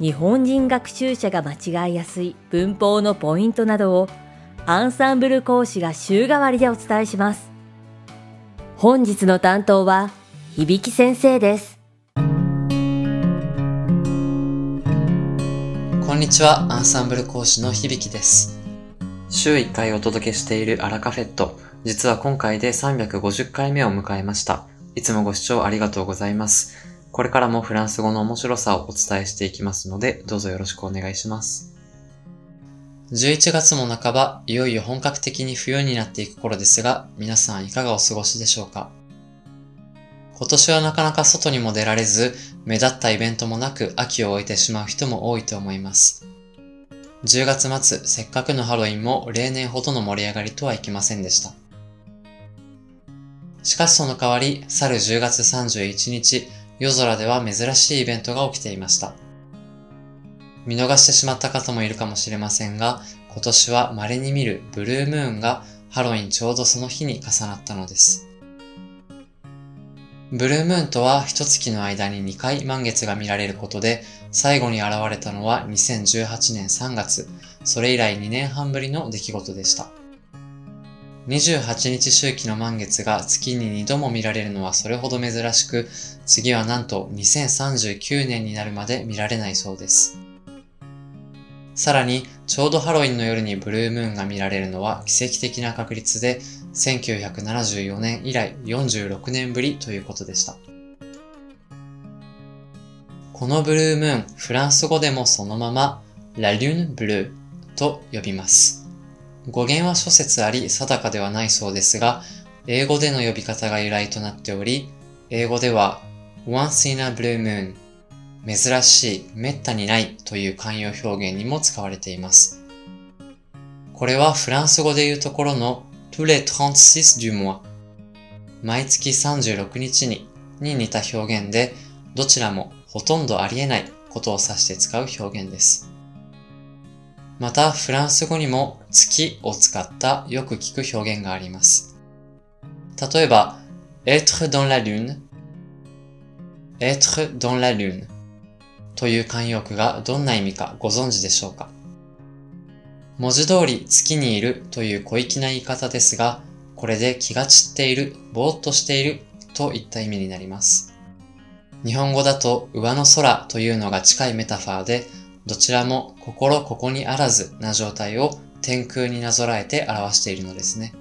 日本人学習者が間違いやすい文法のポイントなどをアンサンブル講師が週替わりでお伝えします。本日の担当は響先生です。こんにちは、アンサンブル講師の響です。週1回お届けしているアラカフェット。実は今回で350回目を迎えました。いつもご視聴ありがとうございます。これからもフランス語の面白さをお伝えしていきますので、どうぞよろしくお願いします。11月も半ば、いよいよ本格的に冬になっていく頃ですが、皆さんいかがお過ごしでしょうか？今年はなかなか外にも出られず、目立ったイベントもなく秋を終えてしまう人も多いと思います。10月末、せっかくのハロウィンも例年ほどの盛り上がりとはいきませんでした。しかしその代わり、去る10月31日、夜空では珍しいイベントが起きていました。見逃してしまった方もいるかもしれませんが、今年は稀に見るブルームーンがハロウィンちょうどその日に重なったのです。ブルームーンとは一月の間に2回満月が見られることで、最後に現れたのは2018年3月、それ以来2年半ぶりの出来事でした。28日周期の満月が月に2度も見られるのはそれほど珍しく、次はなんと2039年になるまで見られないそうです。さらに、ちょうどハロウィンの夜にブルームーンが見られるのは奇跡的な確率で、1974年以来46年ぶりということでした。このブルームーン、フランス語でもそのまま、ラ・リュン・ブルーと呼びます。語源は諸説あり定かではないそうですが、英語での呼び方が由来となっており、英語では once in a blue moon 珍しい、めったにないという慣用表現にも使われています。これはフランス語で言うところの tous les 36 du mois 毎月36日にに似た表現で、どちらもほとんどありえないことを指して使う表現です。また、フランス語にも月を使ったよく聞く表現があります。例えば、être dans la lune, être dans la lune という慣用句がどんな意味かご存知でしょうか？文字通り月にいるという小粋な言い方ですが、これで気が散っている、ぼーっとしているといった意味になります。日本語だと上の空というのが近いメタファーで、どちらも心ここにあらずな状態を天空になぞらえて表しているのですね。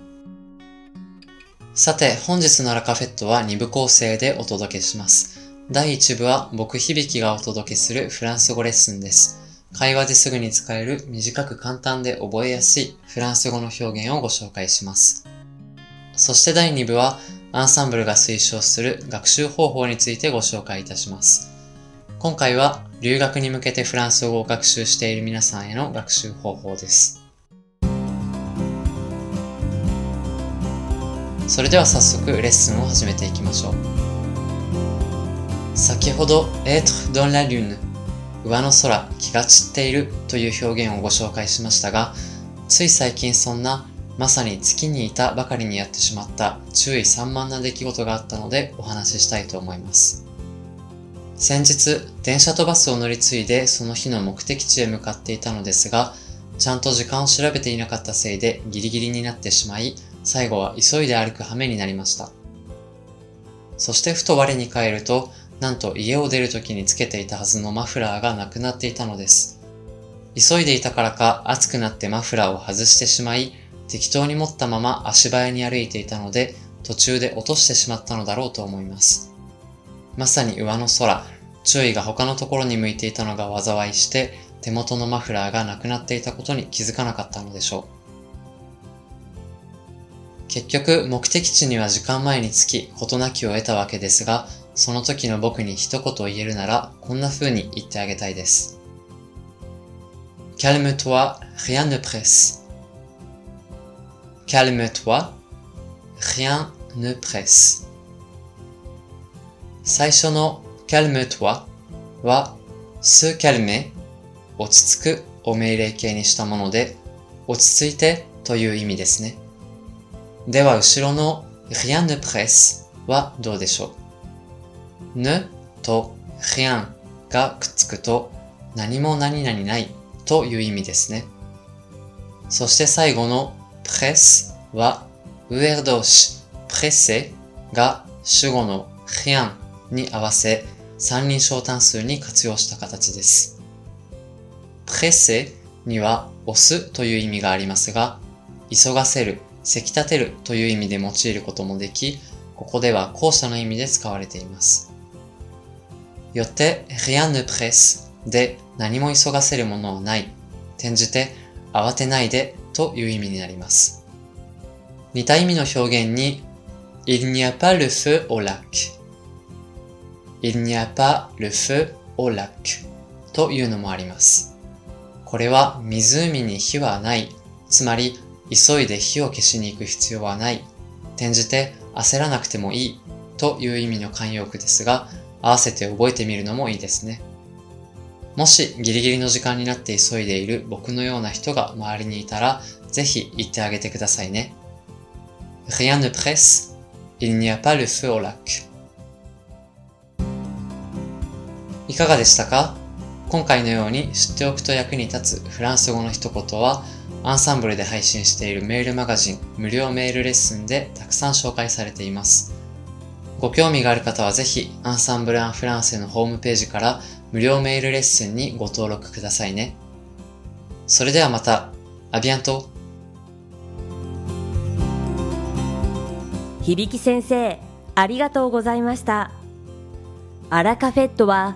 さて、本日のラカフェットは2部構成でお届けします。第1部は僕響がお届けするフランス語レッスンです。会話ですぐに使える短く簡単で覚えやすいフランス語の表現をご紹介します。そして第2部はアンサンブルが推奨する学習方法についてご紹介いたします。今回は留学に向けてフランス語を学習している皆さんへの学習方法です。それでは早速レッスンを始めていきましょう。先ほど être dans la lune 上の空、気が散っているという表現をご紹介しましたが、つい最近そんなまさに月にいたばかりにやってしまった注意散漫な出来事があったのでお話ししたいと思います。先日、電車とバスを乗り継いでその日の目的地へ向かっていたのですが、ちゃんと時間を調べていなかったせいでギリギリになってしまい、最後は急いで歩く羽目になりました。そしてふと我に返ると、なんと家を出る時につけていたはずのマフラーがなくなっていたのです。急いでいたからか暑くなってマフラーを外してしまい、適当に持ったまま足早に歩いていたので、途中で落としてしまったのだろうと思います。まさに上の空、注意が他のところに向いていたのが災いして、手元のマフラーがなくなっていたことに気づかなかったのでしょう。結局、目的地には時間前に着き、事なきを得たわけですが、その時の僕に一言言えるなら、こんな風に言ってあげたいです。calme-toi, rien ne presse. calme-toi, rien ne presse. 最初の calme-toi は se calmer 落ち着くを命令形にしたもので落ち着いてという意味ですね。では後ろの rien ne presse はどうでしょう ?ne と rien がくっつくと何も何々ないという意味ですね。そして最後の presse は上動詞 presse が主語の rien に合わせ三人称単数に活用した形です。presse には押すという意味がありますが、急がせる、せき立てるという意味で用いることもでき、ここでは後者の意味で使われています。よって、rien ne presse で何も急がせるものはない。転じて、慌てないでという意味になります。似た意味の表現に、il n'y a pas le feu au lac。Il n'y a pas le feu au lac というのもあります。これは湖に火はない。つまり、急いで火を消しに行く必要はない。転じて焦らなくてもいいという意味の慣用句ですが、合わせて覚えてみるのもいいですね。もしギリギリの時間になって急いでいる僕のような人が周りにいたら、ぜひ言ってあげてくださいね。Rien ne presse, il n'y a pas le feu au lac. かがでしたか？今回のように知っておくと役に立つフランス語の一言は、アンサンブルで配信しているメールマガジン無料メールレッスンでたくさん紹介されています。ご興味がある方はぜひ、アンサンブル・アン・フランセのホームページから無料メールレッスンにご登録くださいね。それではまた、アビアント響先生、ありがとうございました。アラカフェットは、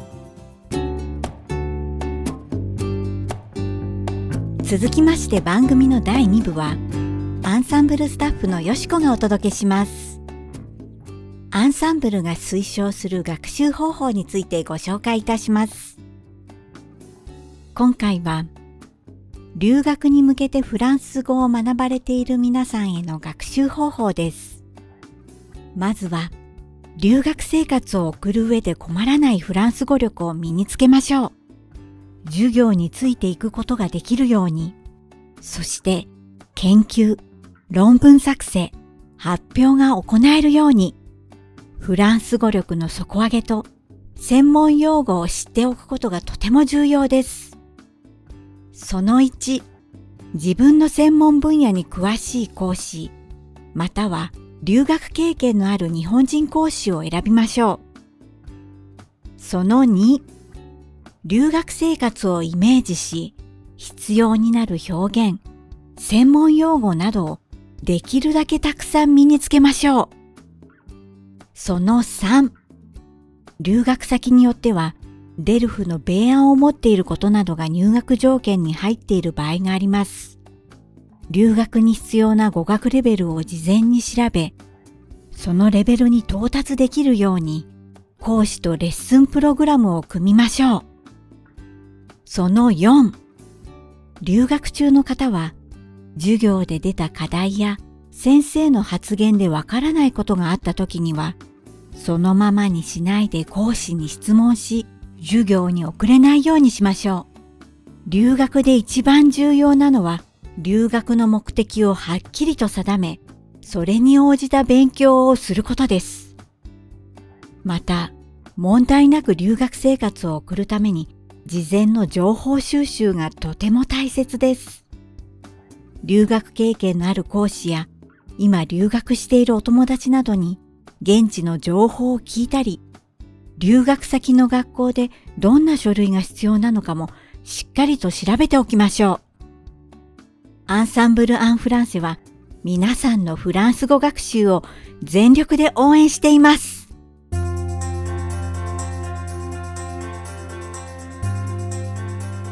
続きまして番組の第2部は、アンサンブルスタッフのよしこがお届けします。アンサンブルが推奨する学習方法についてご紹介いたします。今回は、留学に向けてフランス語を学ばれている皆さんへの学習方法です。まずは、留学生活を送る上で困らないフランス語力を身につけましょう。授業についていくことができるように、そして研究、論文作成、発表が行えるように、フランス語力の底上げと専門用語を知っておくことがとても重要です。その1、自分の専門分野に詳しい講師、または留学経験のある日本人講師を選びましょう。その2、留学生活をイメージし、必要になる表現、専門用語などをできるだけたくさん身につけましょう。その3、留学先によっては、デルフの米案を持っていることなどが入学条件に入っている場合があります。留学に必要な語学レベルを事前に調べ、そのレベルに到達できるように、講師とレッスンプログラムを組みましょう。その4、留学中の方は、授業で出た課題や先生の発言でわからないことがあった時には、そのままにしないで講師に質問し、授業に遅れないようにしましょう。留学で一番重要なのは、留学の目的をはっきりと定め、それに応じた勉強をすることです。また、問題なく留学生活を送るために、事前の情報収集がとても大切です。留学経験のある講師や、今留学しているお友達などに、現地の情報を聞いたり、留学先の学校でどんな書類が必要なのかもしっかりと調べておきましょう。アンサンブル・アン・フランセは皆さんのフランス語学習を全力で応援しています。